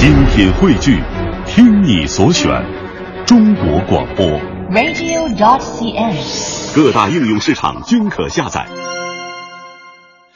精品汇聚，听你所选，中国广播。radio.dot.cn，。各大应用市场均可下载。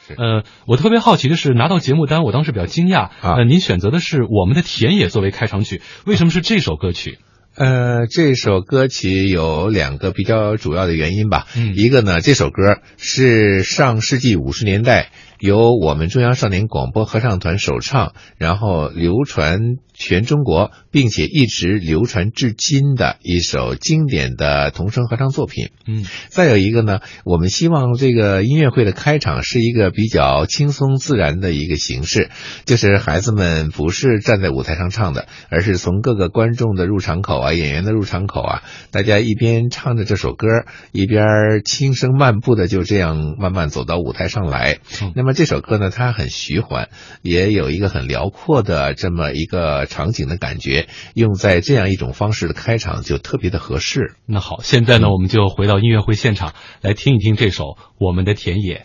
呃，我特别好奇的是，拿到节目单，我当时比较惊讶。啊呃，您选择的是《我们的田野》作为开场曲，为什么是这首歌曲？呃，这首歌曲有两个比较主要的原因吧。嗯一个呢，这首歌是上世纪五十年代由我们中央少年广播合唱团首唱，然后流传全中国，并且一直流传至今的一首经典的童声合唱作品。嗯再有一个呢，我们希望这个音乐会的开场是一个比较轻松自然的一个形式，就是孩子们不是站在舞台上唱的，而是从各个观众的入场口啊、演员的入场口啊，大家一边唱着这首歌，一边轻声漫步的就这样慢慢走到舞台上来。嗯那么这首歌呢，它很徐缓，也有一个很辽阔的这么一个场景的感觉，用在这样一种方式的开场就特别的合适。那好，现在呢，我们就回到音乐会现场来听一听这首《我们的田野》。